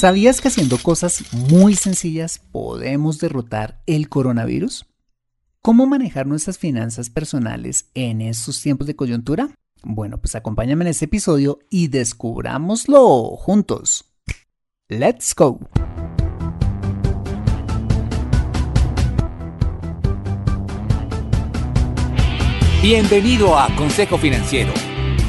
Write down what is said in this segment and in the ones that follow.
¿Sabías que haciendo cosas muy sencillas podemos derrotar el coronavirus? ¿Cómo manejar nuestras finanzas personales en estos tiempos de coyuntura? Bueno, pues acompáñame en este episodio y descubrámoslo juntos. ¡Let's go! Bienvenido a Consejo Financiero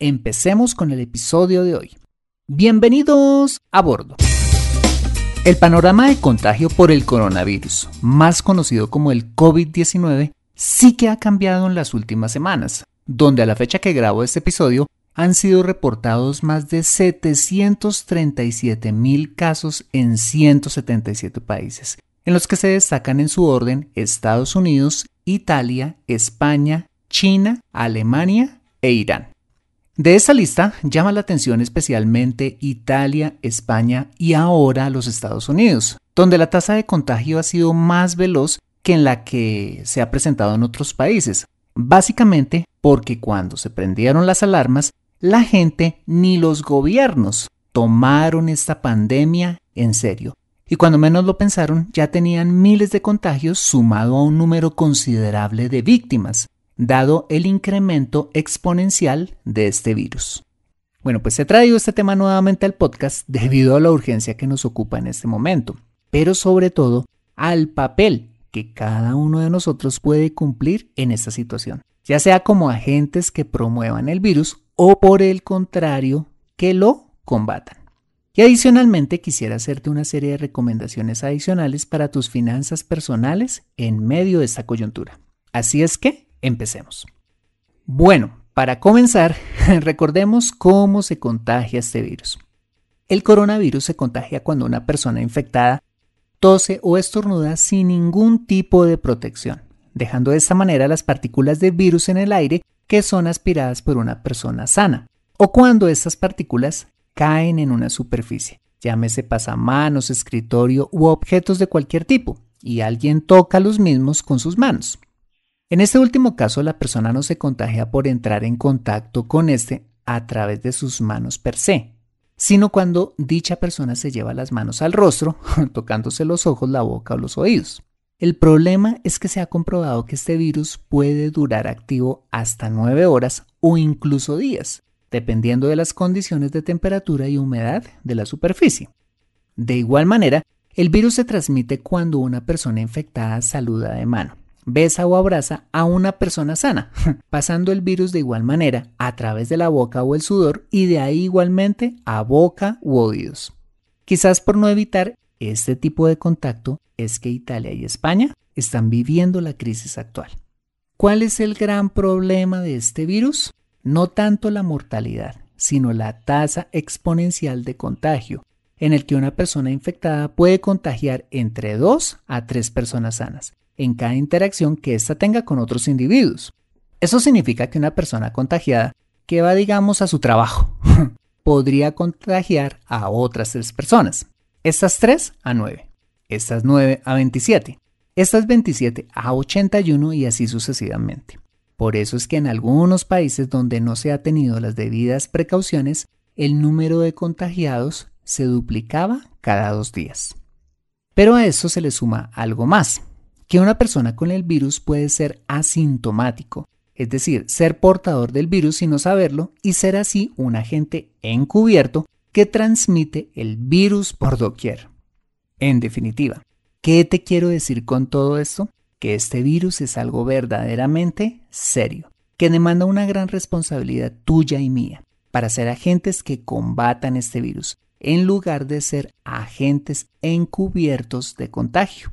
empecemos con el episodio de hoy. Bienvenidos a bordo. El panorama de contagio por el coronavirus, más conocido como el COVID-19, sí que ha cambiado en las últimas semanas, donde a la fecha que grabo este episodio han sido reportados más de 737 mil casos en 177 países, en los que se destacan en su orden Estados Unidos, Italia, España, China, Alemania e Irán. De esta lista llama la atención especialmente Italia, España y ahora los Estados Unidos, donde la tasa de contagio ha sido más veloz que en la que se ha presentado en otros países, básicamente porque cuando se prendieron las alarmas, la gente ni los gobiernos tomaron esta pandemia en serio. Y cuando menos lo pensaron, ya tenían miles de contagios sumado a un número considerable de víctimas dado el incremento exponencial de este virus. Bueno, pues he traído este tema nuevamente al podcast debido a la urgencia que nos ocupa en este momento, pero sobre todo al papel que cada uno de nosotros puede cumplir en esta situación, ya sea como agentes que promuevan el virus o por el contrario, que lo combatan. Y adicionalmente quisiera hacerte una serie de recomendaciones adicionales para tus finanzas personales en medio de esta coyuntura. Así es que Empecemos. Bueno, para comenzar, recordemos cómo se contagia este virus. El coronavirus se contagia cuando una persona infectada tose o estornuda sin ningún tipo de protección, dejando de esta manera las partículas de virus en el aire que son aspiradas por una persona sana, o cuando estas partículas caen en una superficie, llámese pasamanos, escritorio u objetos de cualquier tipo, y alguien toca los mismos con sus manos. En este último caso, la persona no se contagia por entrar en contacto con este a través de sus manos per se, sino cuando dicha persona se lleva las manos al rostro, tocándose los ojos, la boca o los oídos. El problema es que se ha comprobado que este virus puede durar activo hasta 9 horas o incluso días, dependiendo de las condiciones de temperatura y humedad de la superficie. De igual manera, el virus se transmite cuando una persona infectada saluda de mano besa o abraza a una persona sana, pasando el virus de igual manera a través de la boca o el sudor y de ahí igualmente a boca u oídos. Quizás por no evitar este tipo de contacto es que Italia y España están viviendo la crisis actual. ¿Cuál es el gran problema de este virus? No tanto la mortalidad, sino la tasa exponencial de contagio, en el que una persona infectada puede contagiar entre 2 a 3 personas sanas en cada interacción que ésta tenga con otros individuos. Eso significa que una persona contagiada que va, digamos, a su trabajo, podría contagiar a otras tres personas. Estas 3 a 9, estas 9 a 27, estas 27 a 81 y así sucesivamente. Por eso es que en algunos países donde no se ha tenido las debidas precauciones, el número de contagiados se duplicaba cada dos días. Pero a eso se le suma algo más, que una persona con el virus puede ser asintomático, es decir, ser portador del virus y no saberlo y ser así un agente encubierto que transmite el virus por doquier. En definitiva, ¿qué te quiero decir con todo esto? Que este virus es algo verdaderamente serio, que demanda una gran responsabilidad tuya y mía para ser agentes que combatan este virus, en lugar de ser agentes encubiertos de contagio.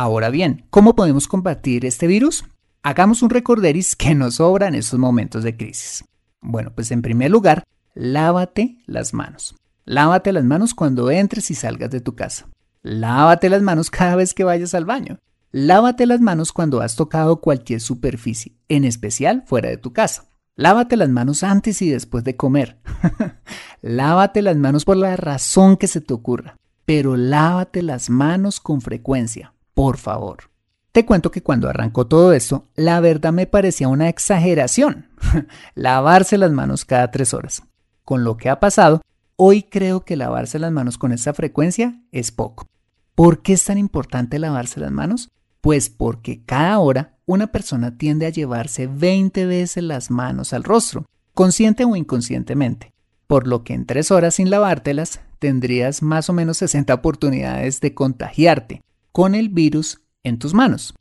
Ahora bien, ¿cómo podemos combatir este virus? Hagamos un recorderis que nos sobra en estos momentos de crisis. Bueno, pues en primer lugar, lávate las manos. Lávate las manos cuando entres y salgas de tu casa. Lávate las manos cada vez que vayas al baño. Lávate las manos cuando has tocado cualquier superficie, en especial fuera de tu casa. Lávate las manos antes y después de comer. lávate las manos por la razón que se te ocurra, pero lávate las manos con frecuencia, por favor. Te cuento que cuando arrancó todo esto, la verdad me parecía una exageración. Lavarse las manos cada tres horas. Con lo que ha pasado, hoy creo que lavarse las manos con esa frecuencia es poco. ¿Por qué es tan importante lavarse las manos? Pues porque cada hora una persona tiende a llevarse 20 veces las manos al rostro, consciente o inconscientemente, por lo que en tres horas sin lavártelas tendrías más o menos 60 oportunidades de contagiarte con el virus en tus manos.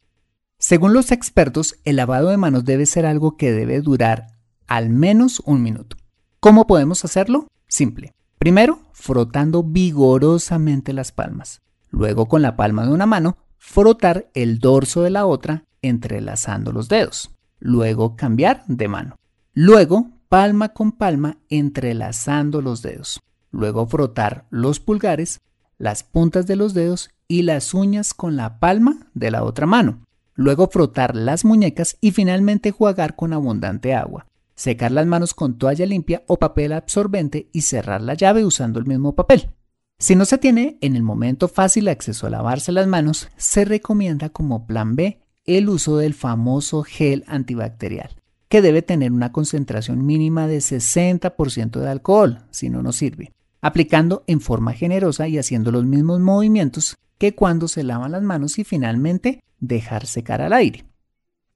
Según los expertos, el lavado de manos debe ser algo que debe durar al menos un minuto. ¿Cómo podemos hacerlo? Simple. Primero, frotando vigorosamente las palmas. Luego, con la palma de una mano, frotar el dorso de la otra entrelazando los dedos. Luego cambiar de mano. Luego palma con palma entrelazando los dedos. Luego frotar los pulgares, las puntas de los dedos y las uñas con la palma de la otra mano. Luego frotar las muñecas y finalmente jugar con abundante agua. Secar las manos con toalla limpia o papel absorbente y cerrar la llave usando el mismo papel. Si no se tiene en el momento fácil acceso a lavarse las manos, se recomienda como plan B el uso del famoso gel antibacterial, que debe tener una concentración mínima de 60% de alcohol, si no nos sirve, aplicando en forma generosa y haciendo los mismos movimientos que cuando se lavan las manos y finalmente dejar secar al aire.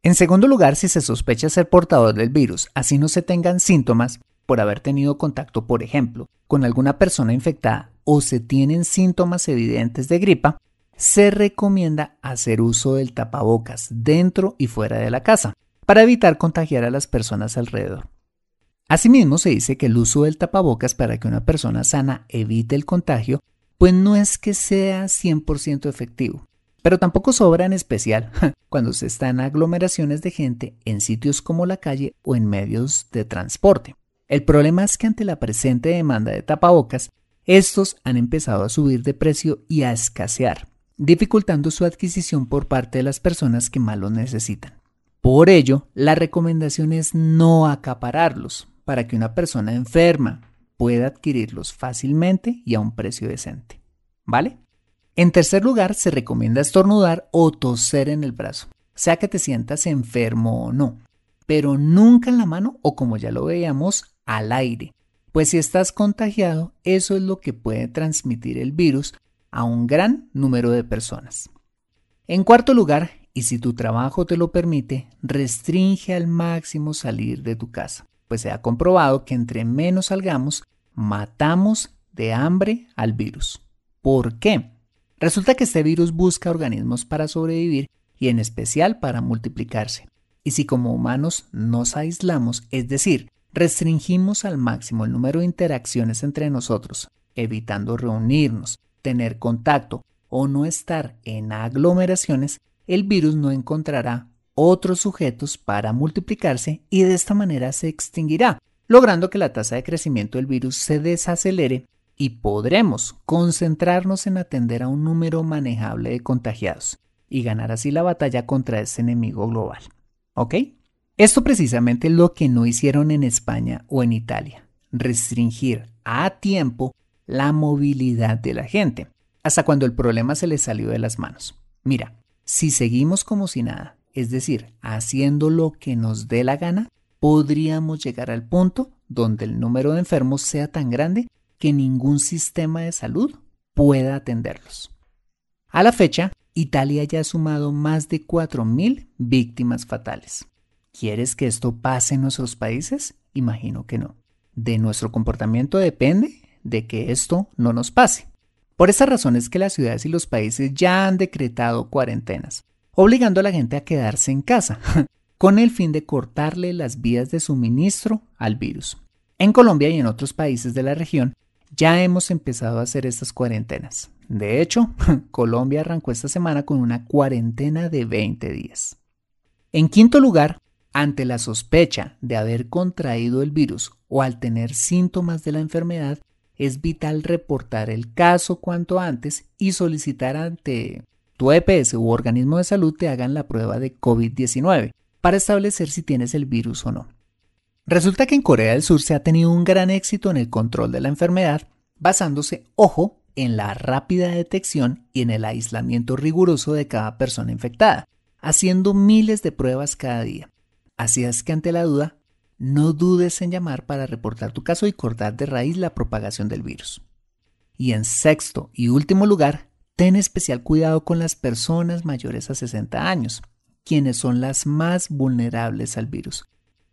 En segundo lugar, si se sospecha ser portador del virus, así no se tengan síntomas por haber tenido contacto, por ejemplo, con alguna persona infectada o se tienen síntomas evidentes de gripa, se recomienda hacer uso del tapabocas dentro y fuera de la casa para evitar contagiar a las personas alrededor. Asimismo, se dice que el uso del tapabocas para que una persona sana evite el contagio, pues no es que sea 100% efectivo, pero tampoco sobra en especial cuando se está en aglomeraciones de gente en sitios como la calle o en medios de transporte. El problema es que ante la presente demanda de tapabocas, estos han empezado a subir de precio y a escasear, dificultando su adquisición por parte de las personas que más los necesitan. Por ello, la recomendación es no acapararlos para que una persona enferma pueda adquirirlos fácilmente y a un precio decente. ¿Vale? En tercer lugar, se recomienda estornudar o toser en el brazo, sea que te sientas enfermo o no, pero nunca en la mano o como ya lo veíamos, al aire, pues si estás contagiado, eso es lo que puede transmitir el virus a un gran número de personas. En cuarto lugar, y si tu trabajo te lo permite, restringe al máximo salir de tu casa, pues se ha comprobado que entre menos salgamos, matamos de hambre al virus. ¿Por qué? Resulta que este virus busca organismos para sobrevivir y en especial para multiplicarse. Y si como humanos nos aislamos, es decir, restringimos al máximo el número de interacciones entre nosotros, evitando reunirnos, tener contacto o no estar en aglomeraciones, el virus no encontrará otros sujetos para multiplicarse y de esta manera se extinguirá, logrando que la tasa de crecimiento del virus se desacelere y podremos concentrarnos en atender a un número manejable de contagiados y ganar así la batalla contra este enemigo global. ¿Ok? Esto precisamente es lo que no hicieron en España o en Italia, restringir a tiempo la movilidad de la gente, hasta cuando el problema se les salió de las manos. Mira, si seguimos como si nada, es decir, haciendo lo que nos dé la gana, podríamos llegar al punto donde el número de enfermos sea tan grande que ningún sistema de salud pueda atenderlos. A la fecha, Italia ya ha sumado más de 4.000 víctimas fatales. ¿Quieres que esto pase en nuestros países? Imagino que no. De nuestro comportamiento depende de que esto no nos pase. Por esa razón es que las ciudades y los países ya han decretado cuarentenas, obligando a la gente a quedarse en casa, con el fin de cortarle las vías de suministro al virus. En Colombia y en otros países de la región ya hemos empezado a hacer estas cuarentenas. De hecho, Colombia arrancó esta semana con una cuarentena de 20 días. En quinto lugar, ante la sospecha de haber contraído el virus o al tener síntomas de la enfermedad, es vital reportar el caso cuanto antes y solicitar ante tu EPS u organismo de salud te hagan la prueba de COVID-19 para establecer si tienes el virus o no. Resulta que en Corea del Sur se ha tenido un gran éxito en el control de la enfermedad, basándose, ojo, en la rápida detección y en el aislamiento riguroso de cada persona infectada, haciendo miles de pruebas cada día. Así es que ante la duda, no dudes en llamar para reportar tu caso y cortar de raíz la propagación del virus. Y en sexto y último lugar, ten especial cuidado con las personas mayores a 60 años, quienes son las más vulnerables al virus.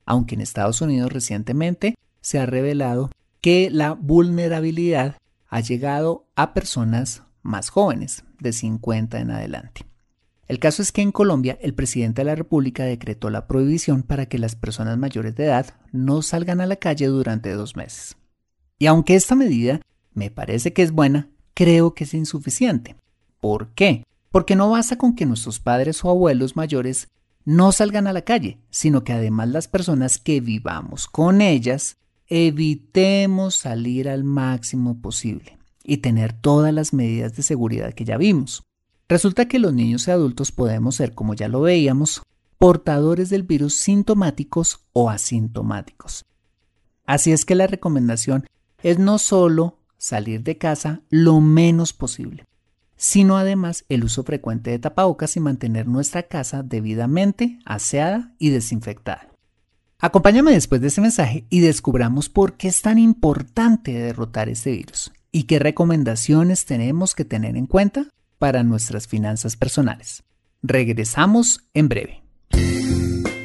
Aunque en Estados Unidos recientemente se ha revelado que la vulnerabilidad ha llegado a personas más jóvenes, de 50 en adelante. El caso es que en Colombia el presidente de la República decretó la prohibición para que las personas mayores de edad no salgan a la calle durante dos meses. Y aunque esta medida me parece que es buena, creo que es insuficiente. ¿Por qué? Porque no basta con que nuestros padres o abuelos mayores no salgan a la calle, sino que además las personas que vivamos con ellas evitemos salir al máximo posible y tener todas las medidas de seguridad que ya vimos. Resulta que los niños y adultos podemos ser, como ya lo veíamos, portadores del virus sintomáticos o asintomáticos. Así es que la recomendación es no solo salir de casa lo menos posible, sino además el uso frecuente de tapabocas y mantener nuestra casa debidamente aseada y desinfectada. Acompáñame después de ese mensaje y descubramos por qué es tan importante derrotar este virus y qué recomendaciones tenemos que tener en cuenta para nuestras finanzas personales. Regresamos en breve.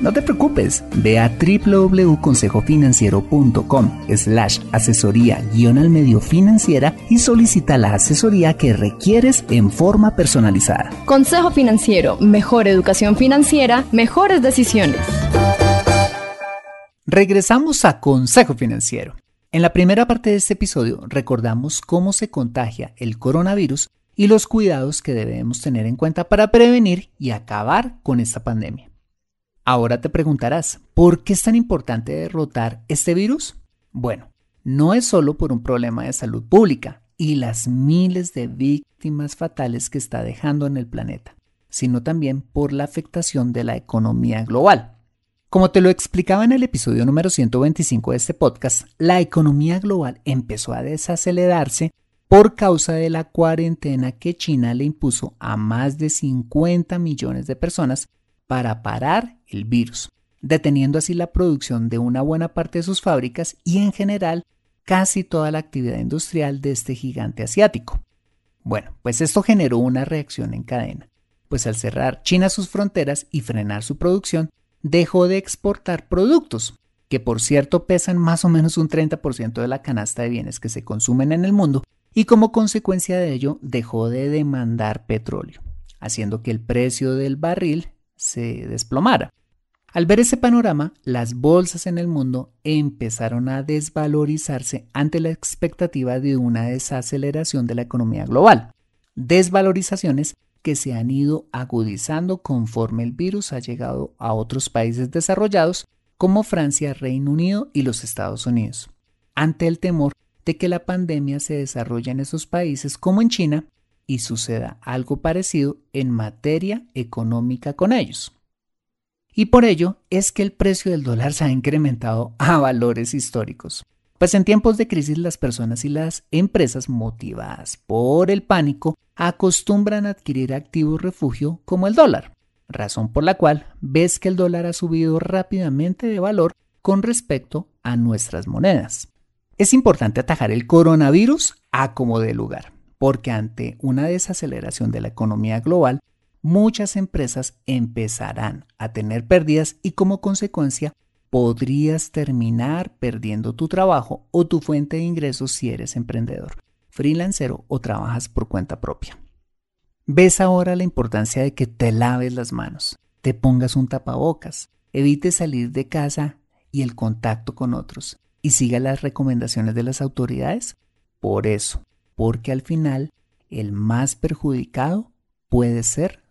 no te preocupes, ve a www.consejofinanciero.com slash asesoría guion al medio financiera y solicita la asesoría que requieres en forma personalizada. Consejo Financiero, mejor educación financiera, mejores decisiones. Regresamos a Consejo Financiero. En la primera parte de este episodio recordamos cómo se contagia el coronavirus y los cuidados que debemos tener en cuenta para prevenir y acabar con esta pandemia. Ahora te preguntarás, ¿por qué es tan importante derrotar este virus? Bueno, no es solo por un problema de salud pública y las miles de víctimas fatales que está dejando en el planeta, sino también por la afectación de la economía global. Como te lo explicaba en el episodio número 125 de este podcast, la economía global empezó a desacelerarse por causa de la cuarentena que China le impuso a más de 50 millones de personas para parar el virus, deteniendo así la producción de una buena parte de sus fábricas y en general casi toda la actividad industrial de este gigante asiático. Bueno, pues esto generó una reacción en cadena, pues al cerrar China sus fronteras y frenar su producción, dejó de exportar productos, que por cierto pesan más o menos un 30% de la canasta de bienes que se consumen en el mundo, y como consecuencia de ello dejó de demandar petróleo, haciendo que el precio del barril se desplomara. Al ver ese panorama, las bolsas en el mundo empezaron a desvalorizarse ante la expectativa de una desaceleración de la economía global. Desvalorizaciones que se han ido agudizando conforme el virus ha llegado a otros países desarrollados como Francia, Reino Unido y los Estados Unidos, ante el temor de que la pandemia se desarrolle en esos países como en China y suceda algo parecido en materia económica con ellos. Y por ello es que el precio del dólar se ha incrementado a valores históricos. Pues en tiempos de crisis las personas y las empresas motivadas por el pánico acostumbran a adquirir activos refugio como el dólar, razón por la cual ves que el dólar ha subido rápidamente de valor con respecto a nuestras monedas. Es importante atajar el coronavirus a como de lugar, porque ante una desaceleración de la economía global, muchas empresas empezarán a tener pérdidas y como consecuencia podrías terminar perdiendo tu trabajo o tu fuente de ingresos si eres emprendedor, freelancero o trabajas por cuenta propia. Ves ahora la importancia de que te laves las manos, te pongas un tapabocas, evites salir de casa y el contacto con otros y siga las recomendaciones de las autoridades. Por eso, porque al final el más perjudicado puede ser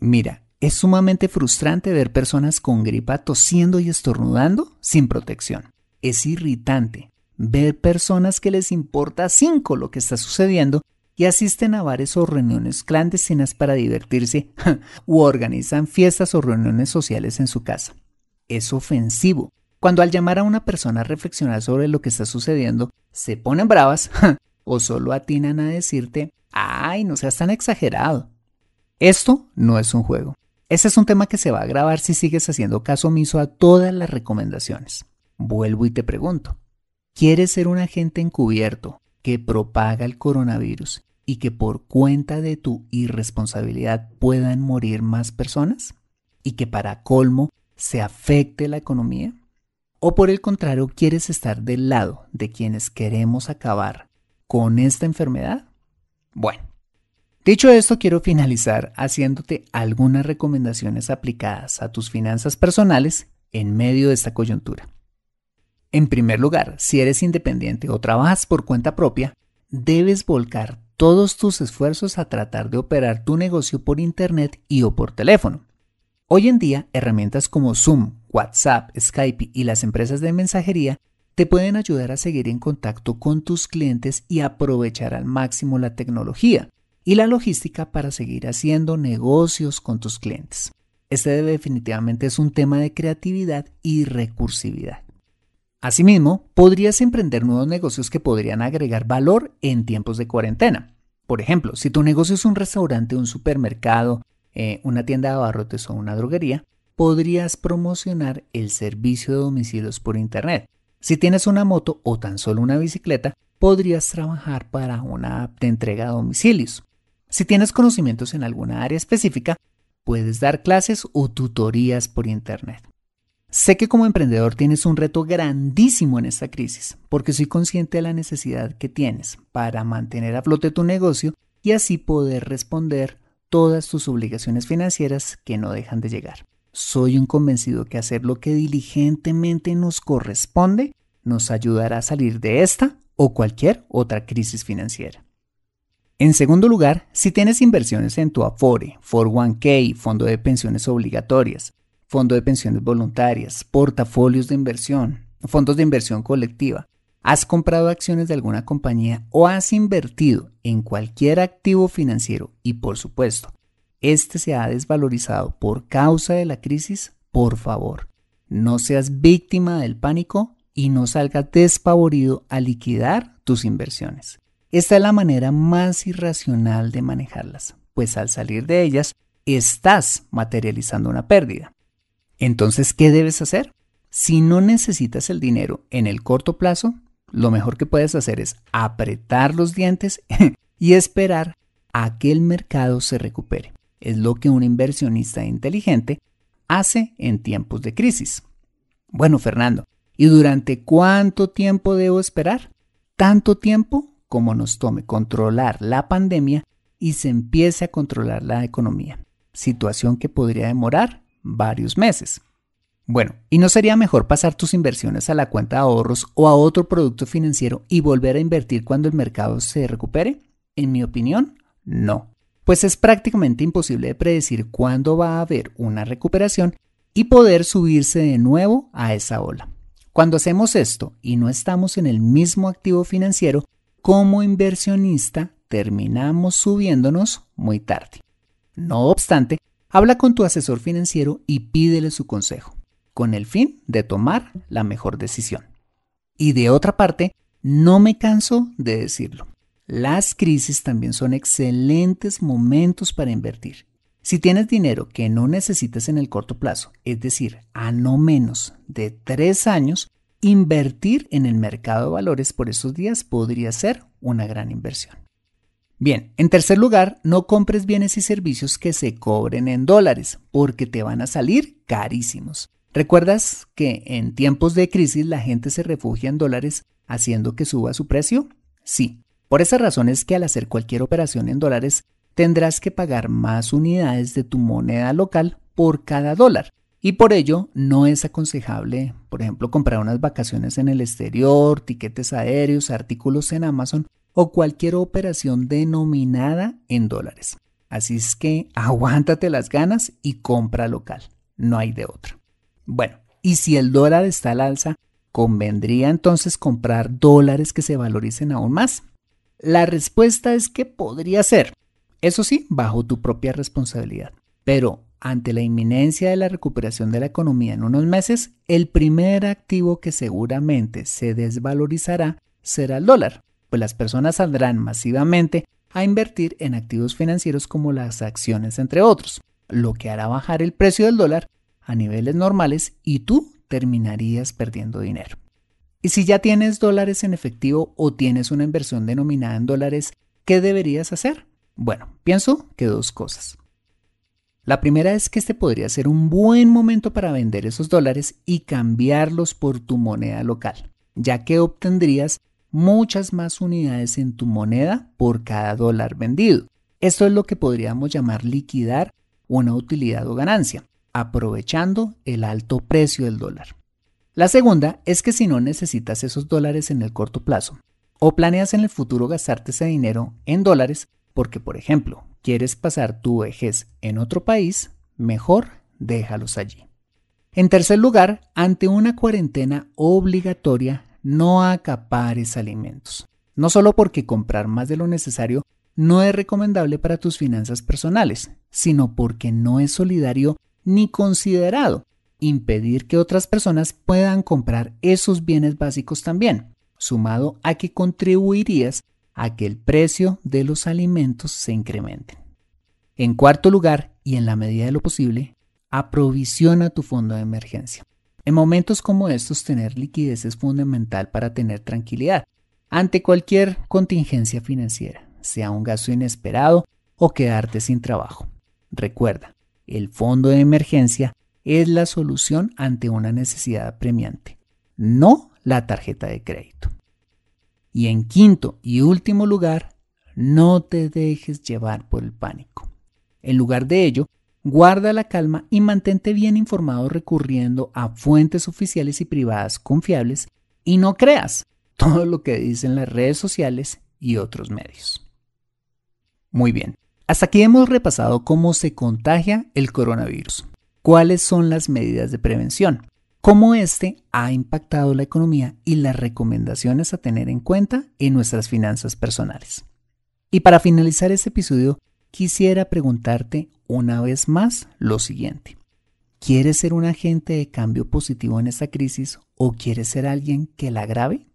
Mira, es sumamente frustrante ver personas con gripa tosiendo y estornudando sin protección. Es irritante ver personas que les importa cinco lo que está sucediendo y asisten a bares o reuniones clandestinas para divertirse u organizan fiestas o reuniones sociales en su casa. Es ofensivo cuando al llamar a una persona a reflexionar sobre lo que está sucediendo se ponen bravas o solo atinan a decirte, ay, no seas tan exagerado. Esto no es un juego. Ese es un tema que se va a grabar si sigues haciendo caso omiso a todas las recomendaciones. Vuelvo y te pregunto, ¿quieres ser un agente encubierto que propaga el coronavirus y que por cuenta de tu irresponsabilidad puedan morir más personas? ¿Y que para colmo se afecte la economía? ¿O por el contrario quieres estar del lado de quienes queremos acabar con esta enfermedad? Bueno, Dicho esto, quiero finalizar haciéndote algunas recomendaciones aplicadas a tus finanzas personales en medio de esta coyuntura. En primer lugar, si eres independiente o trabajas por cuenta propia, debes volcar todos tus esfuerzos a tratar de operar tu negocio por Internet y o por teléfono. Hoy en día, herramientas como Zoom, WhatsApp, Skype y las empresas de mensajería te pueden ayudar a seguir en contacto con tus clientes y aprovechar al máximo la tecnología y la logística para seguir haciendo negocios con tus clientes. Este definitivamente es un tema de creatividad y recursividad. Asimismo, podrías emprender nuevos negocios que podrían agregar valor en tiempos de cuarentena. Por ejemplo, si tu negocio es un restaurante, un supermercado, eh, una tienda de abarrotes o una droguería, podrías promocionar el servicio de domicilios por Internet. Si tienes una moto o tan solo una bicicleta, podrías trabajar para una app de entrega a domicilios. Si tienes conocimientos en alguna área específica, puedes dar clases o tutorías por Internet. Sé que como emprendedor tienes un reto grandísimo en esta crisis, porque soy consciente de la necesidad que tienes para mantener a flote tu negocio y así poder responder todas tus obligaciones financieras que no dejan de llegar. Soy un convencido que hacer lo que diligentemente nos corresponde nos ayudará a salir de esta o cualquier otra crisis financiera. En segundo lugar, si tienes inversiones en tu Afore, 401k, fondo de pensiones obligatorias, fondo de pensiones voluntarias, portafolios de inversión, fondos de inversión colectiva, has comprado acciones de alguna compañía o has invertido en cualquier activo financiero y por supuesto, este se ha desvalorizado por causa de la crisis, por favor, no seas víctima del pánico y no salgas despavorido a liquidar tus inversiones. Esta es la manera más irracional de manejarlas, pues al salir de ellas estás materializando una pérdida. Entonces, ¿qué debes hacer? Si no necesitas el dinero en el corto plazo, lo mejor que puedes hacer es apretar los dientes y esperar a que el mercado se recupere. Es lo que un inversionista inteligente hace en tiempos de crisis. Bueno, Fernando, ¿y durante cuánto tiempo debo esperar? Tanto tiempo como nos tome controlar la pandemia y se empiece a controlar la economía, situación que podría demorar varios meses. Bueno, ¿y no sería mejor pasar tus inversiones a la cuenta de ahorros o a otro producto financiero y volver a invertir cuando el mercado se recupere? En mi opinión, no, pues es prácticamente imposible de predecir cuándo va a haber una recuperación y poder subirse de nuevo a esa ola. Cuando hacemos esto y no estamos en el mismo activo financiero, como inversionista terminamos subiéndonos muy tarde. No obstante, habla con tu asesor financiero y pídele su consejo, con el fin de tomar la mejor decisión. Y de otra parte, no me canso de decirlo. Las crisis también son excelentes momentos para invertir. Si tienes dinero que no necesitas en el corto plazo, es decir, a no menos de tres años, invertir en el mercado de valores por esos días podría ser una gran inversión. Bien, en tercer lugar, no compres bienes y servicios que se cobren en dólares, porque te van a salir carísimos. ¿Recuerdas que en tiempos de crisis la gente se refugia en dólares haciendo que suba su precio? Sí, por esa razón es que al hacer cualquier operación en dólares tendrás que pagar más unidades de tu moneda local por cada dólar. Y por ello no es aconsejable, por ejemplo, comprar unas vacaciones en el exterior, tiquetes aéreos, artículos en Amazon o cualquier operación denominada en dólares. Así es que aguántate las ganas y compra local. No hay de otra. Bueno, y si el dólar está al alza, ¿convendría entonces comprar dólares que se valoricen aún más? La respuesta es que podría ser. Eso sí, bajo tu propia responsabilidad. Pero ante la inminencia de la recuperación de la economía en unos meses, el primer activo que seguramente se desvalorizará será el dólar pues las personas saldrán masivamente a invertir en activos financieros como las acciones, entre otros, lo que hará bajar el precio del dólar a niveles normales y tú terminarías perdiendo dinero. Y si ya tienes dólares en efectivo o tienes una inversión denominada en dólares, ¿qué deberías hacer? Bueno, pienso que dos cosas. La primera es que este podría ser un buen momento para vender esos dólares y cambiarlos por tu moneda local, ya que obtendrías muchas más unidades en tu moneda por cada dólar vendido. Esto es lo que podríamos llamar liquidar una utilidad o ganancia, aprovechando el alto precio del dólar. La segunda es que si no necesitas esos dólares en el corto plazo o planeas en el futuro gastarte ese dinero en dólares porque, por ejemplo, quieres pasar tu vejez en otro país, mejor déjalos allí. En tercer lugar, ante una cuarentena obligatoria, no acapares alimentos. No solo porque comprar más de lo necesario no es recomendable para tus finanzas personales, sino porque no es solidario ni considerado impedir que otras personas puedan comprar esos bienes básicos también, sumado a que contribuirías a que el precio de los alimentos se incremente. En cuarto lugar, y en la medida de lo posible, aprovisiona tu fondo de emergencia. En momentos como estos, tener liquidez es fundamental para tener tranquilidad ante cualquier contingencia financiera, sea un gasto inesperado o quedarte sin trabajo. Recuerda, el fondo de emergencia es la solución ante una necesidad apremiante, no la tarjeta de crédito. Y en quinto y último lugar, no te dejes llevar por el pánico. En lugar de ello, Guarda la calma y mantente bien informado recurriendo a fuentes oficiales y privadas confiables y no creas todo lo que dicen las redes sociales y otros medios. Muy bien, hasta aquí hemos repasado cómo se contagia el coronavirus, cuáles son las medidas de prevención, cómo este ha impactado la economía y las recomendaciones a tener en cuenta en nuestras finanzas personales. Y para finalizar este episodio, quisiera preguntarte una vez más lo siguiente. ¿Quieres ser un agente de cambio positivo en esta crisis o quieres ser alguien que la agrave?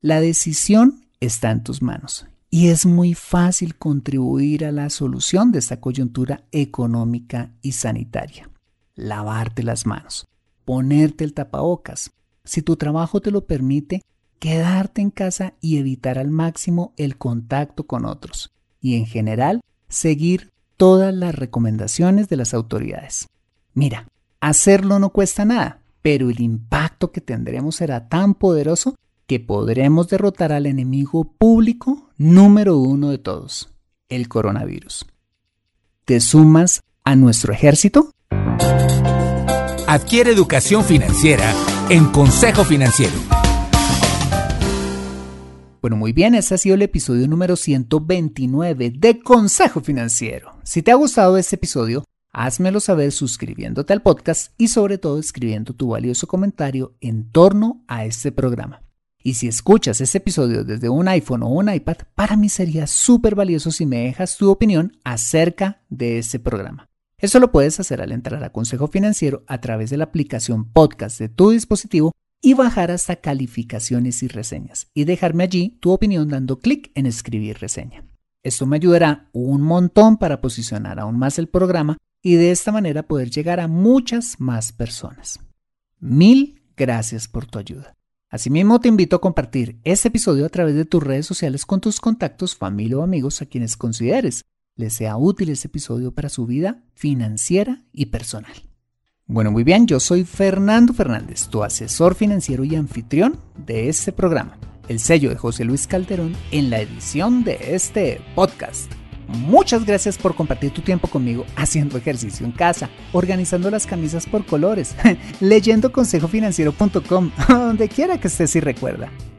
La decisión está en tus manos y es muy fácil contribuir a la solución de esta coyuntura económica y sanitaria. Lavarte las manos, ponerte el tapabocas. Si tu trabajo te lo permite, quedarte en casa y evitar al máximo el contacto con otros. Y en general, seguir todas las recomendaciones de las autoridades. Mira, hacerlo no cuesta nada, pero el impacto que tendremos será tan poderoso que podremos derrotar al enemigo público número uno de todos, el coronavirus. ¿Te sumas a nuestro ejército? Adquiere educación financiera en Consejo Financiero. Bueno, muy bien, ese ha sido el episodio número 129 de Consejo Financiero. Si te ha gustado este episodio, házmelo saber suscribiéndote al podcast y sobre todo escribiendo tu valioso comentario en torno a este programa. Y si escuchas este episodio desde un iPhone o un iPad, para mí sería súper valioso si me dejas tu opinión acerca de este programa. Eso lo puedes hacer al entrar a Consejo Financiero a través de la aplicación podcast de tu dispositivo y bajar hasta calificaciones y reseñas y dejarme allí tu opinión dando clic en escribir reseña. Esto me ayudará un montón para posicionar aún más el programa y de esta manera poder llegar a muchas más personas. Mil gracias por tu ayuda. Asimismo, te invito a compartir este episodio a través de tus redes sociales con tus contactos, familia o amigos a quienes consideres les sea útil este episodio para su vida financiera y personal. Bueno, muy bien, yo soy Fernando Fernández, tu asesor financiero y anfitrión de este programa. El sello de José Luis Calderón en la edición de este podcast. Muchas gracias por compartir tu tiempo conmigo haciendo ejercicio en casa, organizando las camisas por colores, leyendo consejofinanciero.com, donde quiera que estés y recuerda.